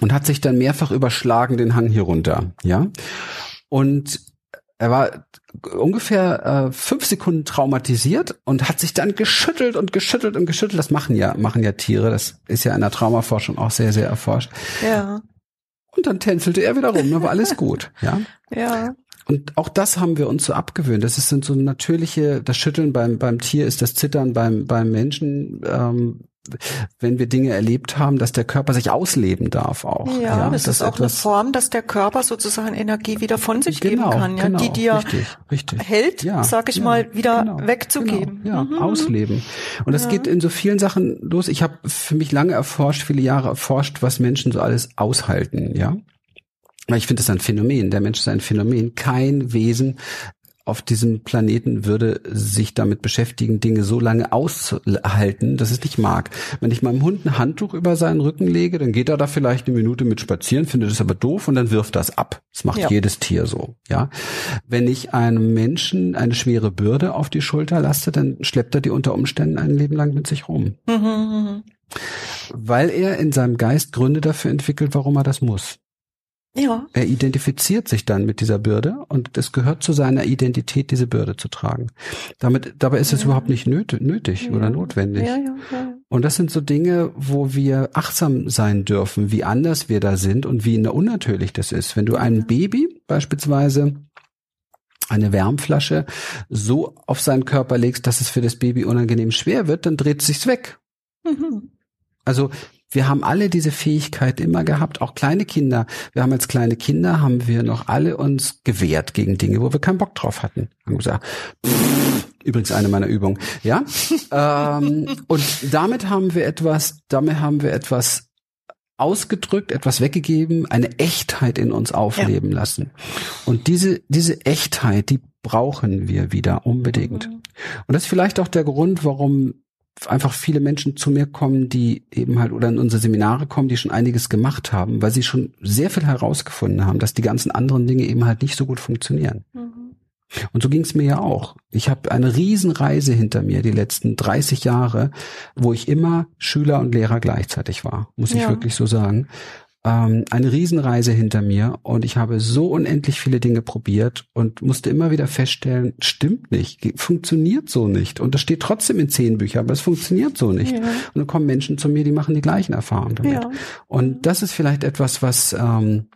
und hat sich dann mehrfach überschlagen den Hang hier runter, ja. Und er war ungefähr äh, fünf Sekunden traumatisiert und hat sich dann geschüttelt und geschüttelt und geschüttelt. Das machen ja, machen ja Tiere. Das ist ja in der Traumaforschung auch sehr, sehr erforscht. Ja. Und dann tänzelte er wieder rum, dann war alles gut, ja. Ja. Und auch das haben wir uns so abgewöhnt. Das ist sind so natürliche, das Schütteln beim, beim Tier ist das Zittern beim, beim Menschen. Ähm, wenn wir Dinge erlebt haben, dass der Körper sich ausleben darf auch. Ja, ja das, das, ist auch eine Form, dass der Körper sozusagen Energie wieder von sich genau, geben kann, ja, genau, die dir richtig, richtig. hält, ja, sag ich ja, mal, wieder genau, wegzugeben. Genau, ja, mhm. ausleben. Und das geht in so vielen Sachen los. Ich habe für mich lange erforscht, viele Jahre erforscht, was Menschen so alles aushalten, ja. Ich finde es ein Phänomen. Der Mensch ist ein Phänomen. Kein Wesen auf diesem Planeten würde sich damit beschäftigen, Dinge so lange auszuhalten, dass es nicht mag. Wenn ich meinem Hund ein Handtuch über seinen Rücken lege, dann geht er da vielleicht eine Minute mit spazieren, findet es aber doof und dann wirft das ab. Das macht ja. jedes Tier so, ja. Wenn ich einem Menschen eine schwere Bürde auf die Schulter lasse, dann schleppt er die unter Umständen ein Leben lang mit sich rum. Mhm, mhm. Weil er in seinem Geist Gründe dafür entwickelt, warum er das muss. Ja. Er identifiziert sich dann mit dieser Bürde und es gehört zu seiner Identität, diese Bürde zu tragen. Damit, dabei ist es ja. überhaupt nicht nötig, nötig ja. oder notwendig. Ja. Und das sind so Dinge, wo wir achtsam sein dürfen, wie anders wir da sind und wie unnatürlich das ist. Wenn du einem Baby beispielsweise eine Wärmflasche so auf seinen Körper legst, dass es für das Baby unangenehm schwer wird, dann dreht es sich weg. Mhm. Also wir haben alle diese Fähigkeit immer gehabt, auch kleine Kinder. Wir haben als kleine Kinder, haben wir noch alle uns gewehrt gegen Dinge, wo wir keinen Bock drauf hatten. Haben gesagt, pff, übrigens eine meiner Übungen, ja. [laughs] ähm, und damit haben wir etwas, damit haben wir etwas ausgedrückt, etwas weggegeben, eine Echtheit in uns aufleben ja. lassen. Und diese, diese Echtheit, die brauchen wir wieder unbedingt. Mhm. Und das ist vielleicht auch der Grund, warum einfach viele Menschen zu mir kommen, die eben halt oder in unsere Seminare kommen, die schon einiges gemacht haben, weil sie schon sehr viel herausgefunden haben, dass die ganzen anderen Dinge eben halt nicht so gut funktionieren. Mhm. Und so ging es mir ja auch. Ich habe eine Riesenreise hinter mir, die letzten 30 Jahre, wo ich immer Schüler und Lehrer gleichzeitig war, muss ich ja. wirklich so sagen ähm, eine Riesenreise hinter mir und ich habe so unendlich viele Dinge probiert und musste immer wieder feststellen, stimmt nicht, funktioniert so nicht. Und das steht trotzdem in zehn Büchern, aber es funktioniert so nicht. Ja. Und dann kommen Menschen zu mir, die machen die gleichen Erfahrungen damit. Ja. Und das ist vielleicht etwas, was ähm,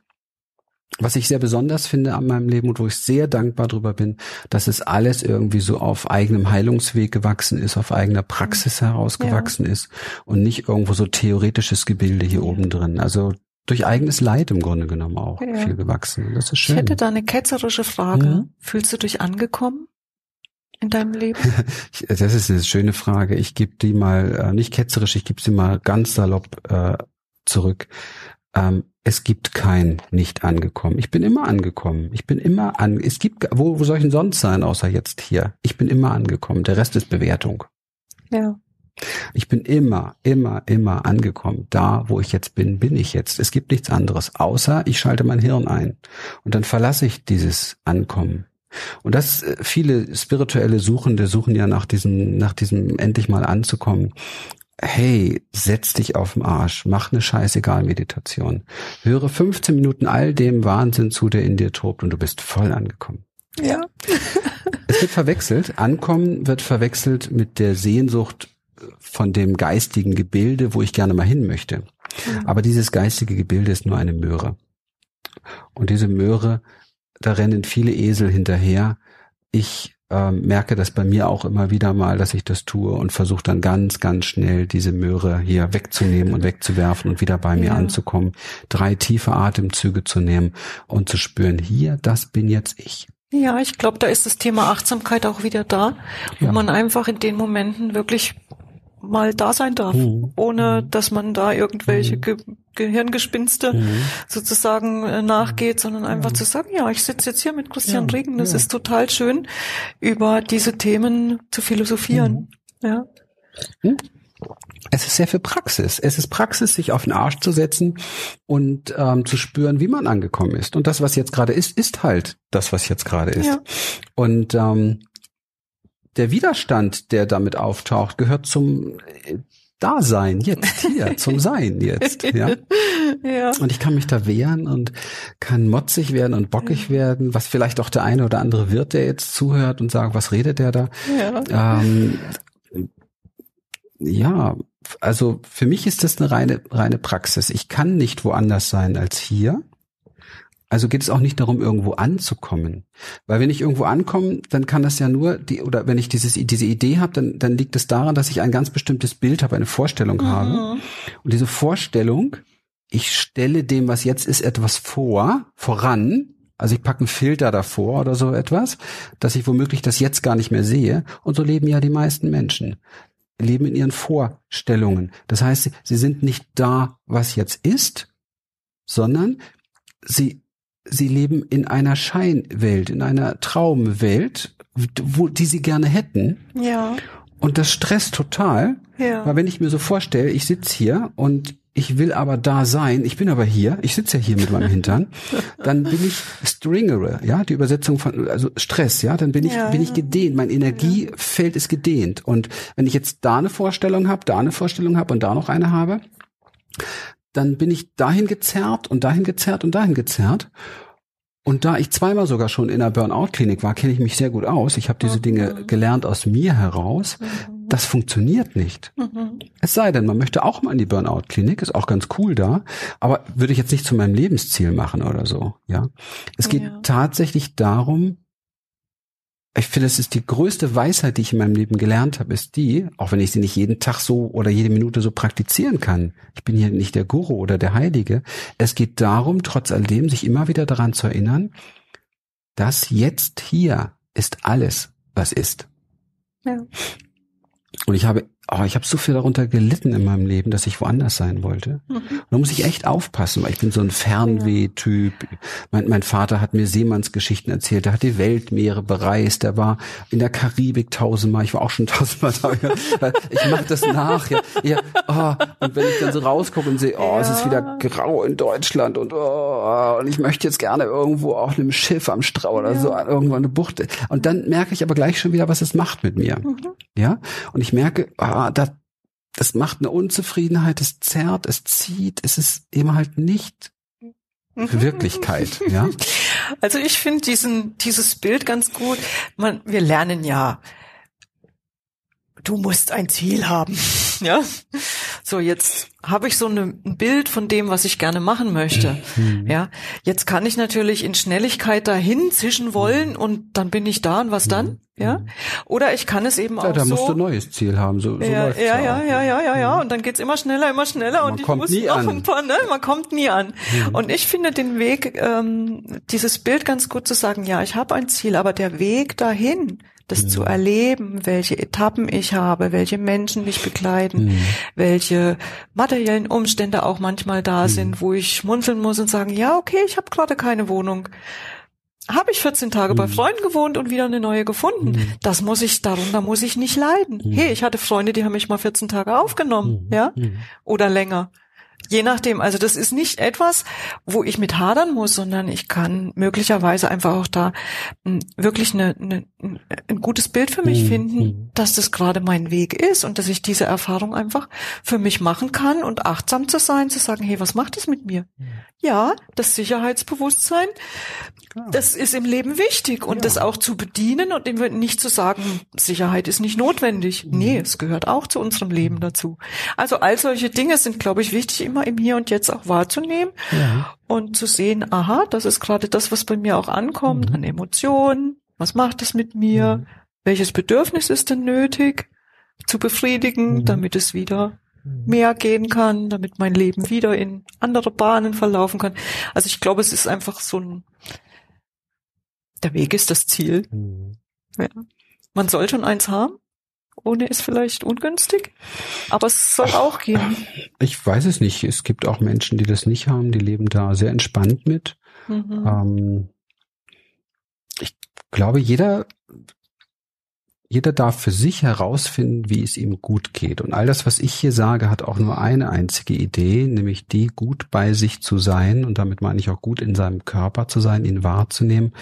was ich sehr besonders finde an meinem Leben und wo ich sehr dankbar drüber bin, dass es alles irgendwie so auf eigenem Heilungsweg gewachsen ist, auf eigener Praxis herausgewachsen ja. ist und nicht irgendwo so theoretisches Gebilde hier ja. oben drin. Also durch eigenes Leid im Grunde genommen auch ja. viel gewachsen. Das ist schön. Ich hätte da eine ketzerische Frage. Mhm. Fühlst du dich angekommen? in deinem Leben? [laughs] das ist eine schöne Frage. Ich gebe die mal, äh, nicht ketzerisch, ich gebe sie mal ganz salopp äh, zurück. Ähm, es gibt kein nicht angekommen. Ich bin immer angekommen. Ich bin immer an. Es gibt, wo, wo soll ich denn sonst sein, außer jetzt hier? Ich bin immer angekommen. Der Rest ist Bewertung. Ja. Ich bin immer, immer, immer angekommen. Da, wo ich jetzt bin, bin ich jetzt. Es gibt nichts anderes, außer ich schalte mein Hirn ein. Und dann verlasse ich dieses Ankommen. Und das, äh, viele spirituelle Suchende suchen ja nach diesem, nach diesem endlich mal anzukommen. Hey, setz dich auf den Arsch, mach eine scheißegal Meditation. Höre 15 Minuten all dem Wahnsinn zu, der in dir tobt und du bist voll angekommen. Ja. es wird verwechselt. Ankommen wird verwechselt mit der Sehnsucht von dem geistigen Gebilde, wo ich gerne mal hin möchte. Mhm. Aber dieses geistige Gebilde ist nur eine Möhre. Und diese Möhre, da rennen viele Esel hinterher. Ich äh, merke das bei mir auch immer wieder mal, dass ich das tue und versuche dann ganz, ganz schnell diese Möhre hier wegzunehmen und wegzuwerfen und wieder bei mir ja. anzukommen, drei tiefe Atemzüge zu nehmen und zu spüren, hier, das bin jetzt ich. Ja, ich glaube, da ist das Thema Achtsamkeit auch wieder da, wo ja. man einfach in den Momenten wirklich mal da sein darf, mhm. ohne mhm. dass man da irgendwelche mhm. Ge Gehirngespinste mhm. sozusagen äh, nachgeht, sondern einfach mhm. zu sagen, ja, ich sitze jetzt hier mit Christian ja, Regen, das ja. ist total schön, über diese Themen zu philosophieren. Ja. Es ist sehr viel Praxis. Es ist Praxis, sich auf den Arsch zu setzen und ähm, zu spüren, wie man angekommen ist. Und das, was jetzt gerade ist, ist halt das, was jetzt gerade ist. Ja. Und ähm, der Widerstand, der damit auftaucht, gehört zum äh, Dasein jetzt hier, [laughs] zum Sein jetzt, ja? [laughs] ja. Und ich kann mich da wehren und kann motzig werden und bockig werden, was vielleicht auch der eine oder andere wird, der jetzt zuhört und sagt, was redet der da? Ja. Ähm, ja, also für mich ist das eine reine, reine Praxis. Ich kann nicht woanders sein als hier. Also geht es auch nicht darum, irgendwo anzukommen. Weil wenn ich irgendwo ankomme, dann kann das ja nur, die, oder wenn ich dieses, diese Idee habe, dann, dann liegt es daran, dass ich ein ganz bestimmtes Bild habe, eine Vorstellung mhm. habe. Und diese Vorstellung, ich stelle dem, was jetzt ist, etwas vor, voran, also ich packe einen Filter davor oder so etwas, dass ich womöglich das jetzt gar nicht mehr sehe. Und so leben ja die meisten Menschen. Leben in ihren Vorstellungen. Das heißt, sie sind nicht da, was jetzt ist, sondern sie sie leben in einer Scheinwelt, in einer Traumwelt, wo, die sie gerne hätten. Ja. Und das stresst total. Ja. Weil wenn ich mir so vorstelle, ich sitze hier und ich will aber da sein, ich bin aber hier, ich sitze ja hier mit meinem Hintern, [laughs] dann bin ich stringere, ja, die Übersetzung von, also Stress, ja, dann bin ich, ja, bin ich gedehnt, mein Energiefeld ist gedehnt. Und wenn ich jetzt da eine Vorstellung habe, da eine Vorstellung habe und da noch eine habe, dann bin ich dahin gezerrt und dahin gezerrt und dahin gezerrt. Und da ich zweimal sogar schon in einer Burnout-Klinik war, kenne ich mich sehr gut aus. Ich habe diese Dinge mhm. gelernt aus mir heraus. Mhm. Das funktioniert nicht. Mhm. Es sei denn, man möchte auch mal in die Burnout-Klinik, ist auch ganz cool da, aber würde ich jetzt nicht zu meinem Lebensziel machen oder so. Ja, es geht ja. tatsächlich darum, ich finde, es ist die größte Weisheit, die ich in meinem Leben gelernt habe, ist die, auch wenn ich sie nicht jeden Tag so oder jede Minute so praktizieren kann. Ich bin hier nicht der Guru oder der Heilige. Es geht darum, trotz alledem, sich immer wieder daran zu erinnern, dass jetzt hier ist alles, was ist. Ja. Und ich habe oh, ich habe so viel darunter gelitten in meinem Leben, dass ich woanders sein wollte. Mhm. Und da muss ich echt aufpassen, weil ich bin so ein Fernweh-Typ. Mein, mein Vater hat mir Seemannsgeschichten erzählt. Er hat die Weltmeere bereist. Er war in der Karibik tausendmal. Ich war auch schon [laughs] tausendmal da. ich mache das nach. Ja, ja, oh. Und wenn ich dann so rausgucke und sehe, oh, ja. es ist wieder grau in Deutschland und oh, und ich möchte jetzt gerne irgendwo auf einem Schiff am Strau oder ja. so irgendwo eine Bucht. Und dann merke ich aber gleich schon wieder, was es macht mit mir. Mhm. Ja, und ich merke, oh, ah, das, das macht eine Unzufriedenheit, es zerrt, es zieht, es ist eben halt nicht mhm. Wirklichkeit, ja. [laughs] Also ich finde diesen, dieses Bild ganz gut. Man, wir lernen ja, du musst ein Ziel haben, [laughs] ja. So, jetzt habe ich so eine, ein Bild von dem, was ich gerne machen möchte. Mhm. Ja, jetzt kann ich natürlich in Schnelligkeit dahin zischen wollen und dann bin ich da und was dann? Mhm. Ja, oder ich kann es eben ja, auch da so. Da musst du ein neues Ziel haben. So, so ja, ja, ja, ja, ja, ja, ja. Und dann geht's immer schneller, immer schneller man und ich muss noch an. ein paar. Ne, man kommt nie an. Mhm. Und ich finde den Weg, ähm, dieses Bild ganz gut zu sagen. Ja, ich habe ein Ziel, aber der Weg dahin das mhm. zu erleben, welche Etappen ich habe, welche Menschen mich begleiten, mhm. welche materiellen Umstände auch manchmal da mhm. sind, wo ich schmunzeln muss und sagen, ja, okay, ich habe gerade keine Wohnung. Habe ich 14 Tage bei mhm. Freunden gewohnt und wieder eine neue gefunden. Mhm. Das muss ich, darunter muss ich nicht leiden. Hey, ich hatte Freunde, die haben mich mal 14 Tage aufgenommen, ja, oder länger. Je nachdem, also das ist nicht etwas, wo ich mit hadern muss, sondern ich kann möglicherweise einfach auch da hm, wirklich eine, eine, ein gutes Bild für mich mhm. finden, dass das gerade mein Weg ist und dass ich diese Erfahrung einfach für mich machen kann und achtsam zu sein, zu sagen, hey, was macht das mit mir? Mhm. Ja, das Sicherheitsbewusstsein, das ist im Leben wichtig und ja. das auch zu bedienen und nicht zu sagen, Sicherheit ist nicht notwendig. Mhm. Nee, es gehört auch zu unserem Leben mhm. dazu. Also all solche Dinge sind, glaube ich, wichtig, immer im Hier und Jetzt auch wahrzunehmen ja. und zu sehen, aha, das ist gerade das, was bei mir auch ankommt, mhm. an Emotionen. Was macht es mit mir? Mhm. Welches Bedürfnis ist denn nötig zu befriedigen, mhm. damit es wieder mhm. mehr gehen kann, damit mein Leben wieder in andere Bahnen verlaufen kann. Also ich glaube, es ist einfach so ein, der Weg ist das Ziel. Mhm. Ja. Man soll schon eins haben, ohne ist vielleicht ungünstig, aber es soll auch gehen. Ich weiß es nicht. Es gibt auch Menschen, die das nicht haben, die leben da sehr entspannt mit. Mhm. Ähm, ich glaube, jeder jeder darf für sich herausfinden, wie es ihm gut geht. Und all das, was ich hier sage, hat auch nur eine einzige Idee, nämlich die, gut bei sich zu sein. Und damit meine ich auch gut in seinem Körper zu sein, ihn wahrzunehmen.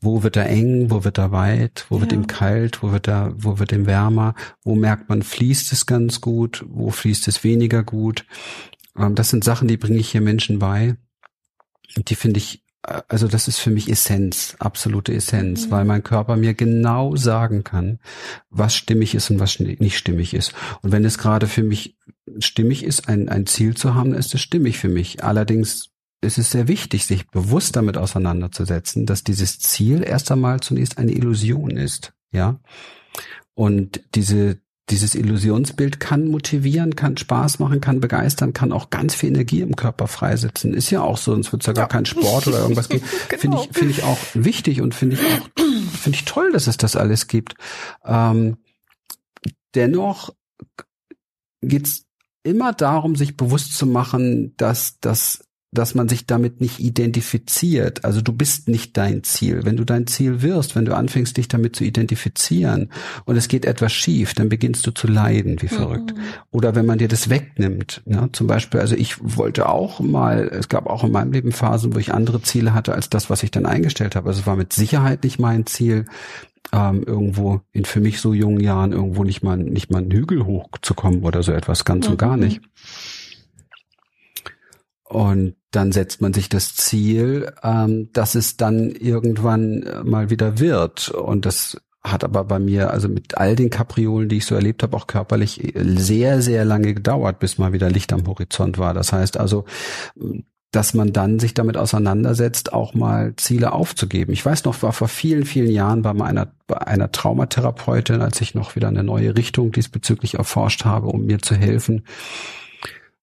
Wo wird er eng? Wo wird er weit? Wo ja. wird ihm kalt? Wo wird er, wo wird ihm wärmer? Wo merkt man, fließt es ganz gut? Wo fließt es weniger gut? Ähm, das sind Sachen, die bringe ich hier Menschen bei. Und die finde ich also das ist für mich Essenz, absolute Essenz, mhm. weil mein Körper mir genau sagen kann, was stimmig ist und was nicht stimmig ist. Und wenn es gerade für mich stimmig ist, ein, ein Ziel zu haben, dann ist es stimmig für mich. Allerdings es ist sehr wichtig, sich bewusst damit auseinanderzusetzen, dass dieses Ziel erst einmal zunächst eine Illusion ist, ja. Und diese, dieses Illusionsbild kann motivieren, kann Spaß machen, kann begeistern, kann auch ganz viel Energie im Körper freisetzen. Ist ja auch so, sonst wird es ja gar kein Sport oder irgendwas geben. [laughs] genau. Finde ich, finde ich auch wichtig und finde ich auch, finde ich toll, dass es das alles gibt. Ähm, dennoch geht's immer darum, sich bewusst zu machen, dass das dass man sich damit nicht identifiziert. Also du bist nicht dein Ziel. Wenn du dein Ziel wirst, wenn du anfängst, dich damit zu identifizieren und es geht etwas schief, dann beginnst du zu leiden, wie verrückt. Mhm. Oder wenn man dir das wegnimmt. Ja, zum Beispiel, also ich wollte auch mal, es gab auch in meinem Leben Phasen, wo ich andere Ziele hatte als das, was ich dann eingestellt habe. Also es war mit Sicherheit nicht mein Ziel, ähm, irgendwo in für mich so jungen Jahren irgendwo nicht mal nicht mal einen Hügel hochzukommen oder so etwas ganz mhm. und gar nicht. Und dann setzt man sich das Ziel, ähm, dass es dann irgendwann äh, mal wieder wird. Und das hat aber bei mir, also mit all den Kapriolen, die ich so erlebt habe, auch körperlich äh, sehr, sehr lange gedauert, bis mal wieder Licht am Horizont war. Das heißt also, dass man dann sich damit auseinandersetzt, auch mal Ziele aufzugeben. Ich weiß noch, war vor vielen, vielen Jahren bei meiner, bei einer Traumatherapeutin, als ich noch wieder eine neue Richtung diesbezüglich erforscht habe, um mir zu helfen.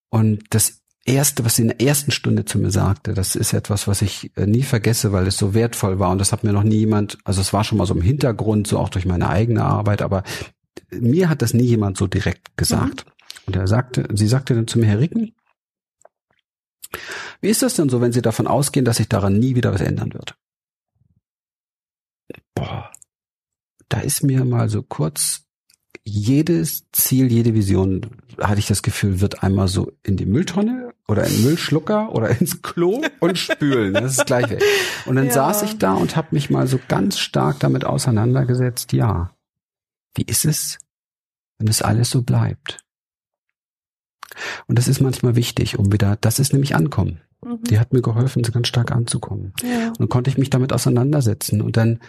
Und das erste, was sie in der ersten Stunde zu mir sagte, das ist etwas, was ich äh, nie vergesse, weil es so wertvoll war und das hat mir noch nie jemand, also es war schon mal so im Hintergrund, so auch durch meine eigene Arbeit, aber mir hat das nie jemand so direkt gesagt. Mhm. Und er sagte, sie sagte dann zu mir, Herr Ricken, wie ist das denn so, wenn Sie davon ausgehen, dass sich daran nie wieder was ändern wird? Boah, da ist mir mal so kurz jedes Ziel, jede Vision, hatte ich das Gefühl, wird einmal so in die Mülltonne oder in Müllschlucker oder ins Klo und spülen. Das ist gleich weg. Und dann ja. saß ich da und habe mich mal so ganz stark damit auseinandergesetzt, ja, wie ist es, wenn es alles so bleibt? Und das ist manchmal wichtig, um wieder, das ist nämlich Ankommen. Mhm. Die hat mir geholfen, so ganz stark anzukommen. Ja. Und dann konnte ich mich damit auseinandersetzen. Und dann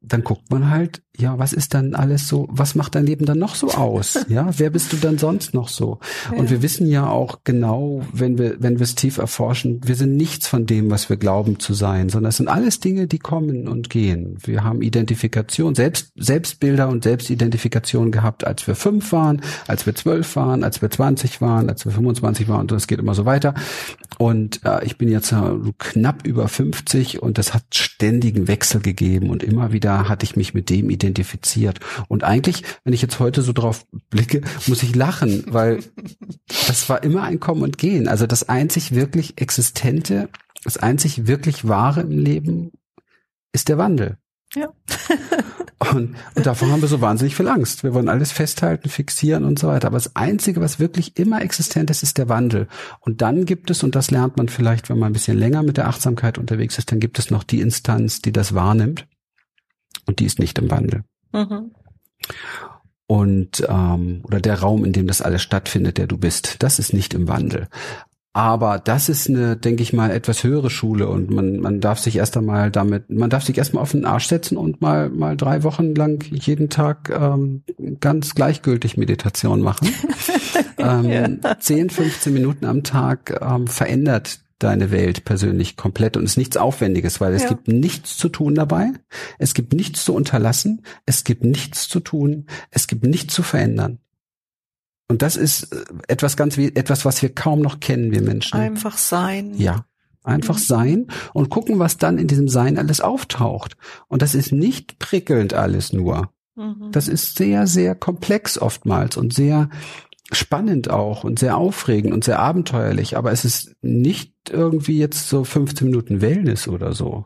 dann guckt man halt, ja, was ist dann alles so, was macht dein Leben dann noch so aus? [laughs] Ja, wer bist du dann sonst noch so? Ja. Und wir wissen ja auch genau, wenn wir, wenn wir es tief erforschen, wir sind nichts von dem, was wir glauben zu sein, sondern es sind alles Dinge, die kommen und gehen. Wir haben Identifikation, Selbst, Selbstbilder und Selbstidentifikation gehabt, als wir fünf waren, als wir zwölf waren, als wir zwanzig waren, als wir 25 waren und es geht immer so weiter. Und äh, ich bin jetzt äh, knapp über 50 und das hat ständigen Wechsel gegeben und immer wieder da hatte ich mich mit dem identifiziert. Und eigentlich, wenn ich jetzt heute so drauf blicke, muss ich lachen, weil das war immer ein Kommen und Gehen. Also das einzig wirklich Existente, das einzig wirklich Wahre im Leben ist der Wandel. Ja. [laughs] und, und davon haben wir so wahnsinnig viel Angst. Wir wollen alles festhalten, fixieren und so weiter. Aber das Einzige, was wirklich immer existent ist, ist der Wandel. Und dann gibt es, und das lernt man vielleicht, wenn man ein bisschen länger mit der Achtsamkeit unterwegs ist, dann gibt es noch die Instanz, die das wahrnimmt und die ist nicht im Wandel. Mhm. Und ähm, oder der Raum, in dem das alles stattfindet, der du bist, das ist nicht im Wandel. Aber das ist eine, denke ich mal, etwas höhere Schule und man, man darf sich erst einmal damit, man darf sich erstmal auf den Arsch setzen und mal, mal drei Wochen lang jeden Tag ähm, ganz gleichgültig Meditation machen. [laughs] ähm, ja. 10, 15 Minuten am Tag ähm, verändert deine Welt persönlich komplett und ist nichts Aufwendiges, weil es ja. gibt nichts zu tun dabei, es gibt nichts zu unterlassen, es gibt nichts zu tun, es gibt nichts zu verändern. Und das ist äh, etwas ganz wie etwas, was wir kaum noch kennen, wir Menschen. Einfach sein. Ja. Einfach mhm. sein und gucken, was dann in diesem Sein alles auftaucht. Und das ist nicht prickelnd alles nur. Mhm. Das ist sehr, sehr komplex oftmals und sehr spannend auch und sehr aufregend und sehr abenteuerlich, aber es ist nicht irgendwie jetzt so 15 Minuten Wellness oder so.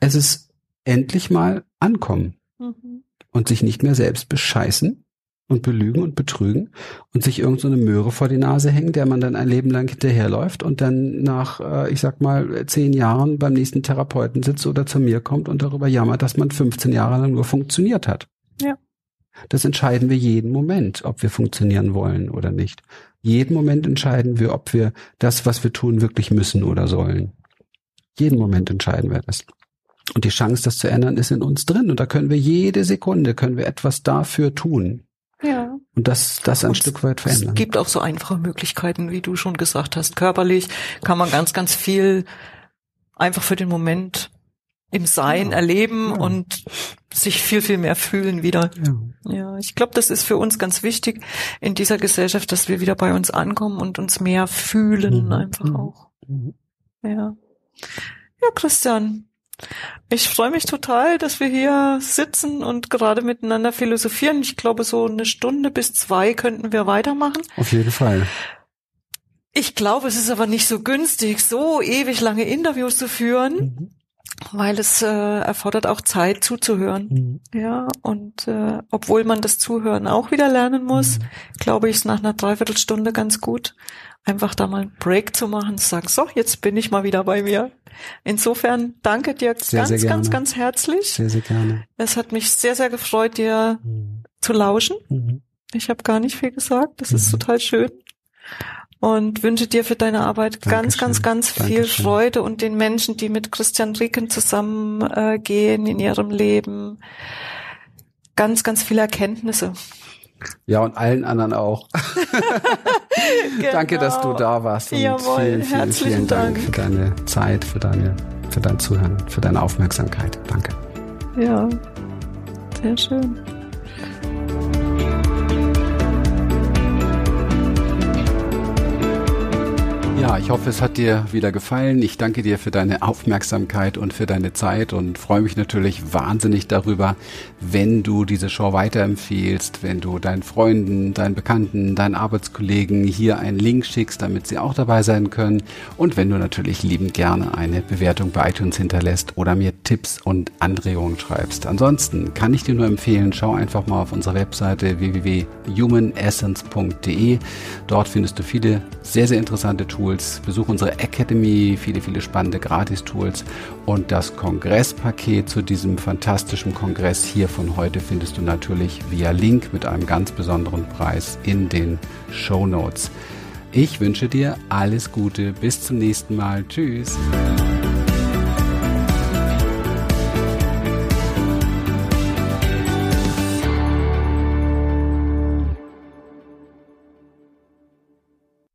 Es ist endlich mal ankommen mhm. und sich nicht mehr selbst bescheißen und belügen und betrügen und sich irgend so eine Möhre vor die Nase hängen, der man dann ein Leben lang hinterherläuft und dann nach, äh, ich sag mal, zehn Jahren beim nächsten Therapeuten sitzt oder zu mir kommt und darüber jammert, dass man 15 Jahre lang nur funktioniert hat. Ja. Das entscheiden wir jeden Moment, ob wir funktionieren wollen oder nicht. Jeden Moment entscheiden wir, ob wir das, was wir tun, wirklich müssen oder sollen. Jeden Moment entscheiden wir das. Und die Chance, das zu ändern, ist in uns drin. Und da können wir jede Sekunde, können wir etwas dafür tun. Ja. und das, das ein Und Stück weit verändern. Es gibt auch so einfache Möglichkeiten, wie du schon gesagt hast. Körperlich kann man ganz, ganz viel einfach für den Moment im Sein Ja. erleben Ja. und sich viel, viel mehr fühlen wieder. ja. Ja, ich glaube, das ist für uns ganz wichtig in dieser Gesellschaft, dass wir wieder bei uns ankommen und uns mehr fühlen Mhm. einfach Mhm. auch. Mhm. Ja. Ja, Christian. Ich freue mich total, dass wir hier sitzen und gerade miteinander philosophieren. Ich glaube, so eine Stunde bis zwei könnten wir weitermachen. Auf jeden Fall. Ich glaube, es ist aber nicht so günstig, so ewig lange Interviews zu führen, Mhm. Weil es äh, erfordert auch Zeit zuzuhören. Mhm. Ja, und äh, obwohl man das Zuhören auch wieder lernen muss, Mhm. glaube ich, ist nach einer Dreiviertelstunde ganz gut, einfach da mal einen Break zu machen, zu sagen, so, jetzt bin ich mal wieder bei mir. Insofern danke dir Sehr, ganz, sehr ganz, ganz herzlich. Sehr, sehr gerne. Es hat mich sehr, sehr gefreut, dir Mhm. zu lauschen. Mhm. Ich habe gar nicht viel gesagt. Das ist Mhm. total schön. Und wünsche dir für deine Arbeit ganz, Dankeschön. ganz, ganz viel Dankeschön. Freude und den Menschen, die mit Christian Rieken zusammengehen äh, gehen in ihrem Leben, ganz, ganz viele Erkenntnisse. Ja, und allen anderen auch. [laughs] Danke, dass du Genau. da warst. Und Jawohl, vielen, vielen, herzlichen vielen Dank, Dank. für deine Zeit, für deine, für dein Zuhören, für deine Aufmerksamkeit. Danke. Ja, sehr schön. Ja, ich hoffe, es hat dir wieder gefallen. Ich danke dir für deine Aufmerksamkeit und für deine Zeit und freue mich natürlich wahnsinnig darüber, wenn du diese Show weiterempfiehlst, wenn du deinen Freunden, deinen Bekannten, deinen Arbeitskollegen hier einen Link schickst, damit sie auch dabei sein können und wenn du natürlich liebend gerne eine Bewertung bei iTunes hinterlässt oder mir Tipps und Anregungen schreibst. Ansonsten kann ich dir nur empfehlen, schau einfach mal auf unsere Webseite www.humanessence.de. Dort findest du viele sehr, sehr interessante Tools. Besuch unsere Academy, viele, viele spannende Gratis-Tools und das Kongresspaket zu diesem fantastischen Kongress hier von heute findest du natürlich via Link mit einem ganz besonderen Preis in den Show Notes. Ich wünsche dir alles Gute. Bis zum nächsten Mal. Tschüss.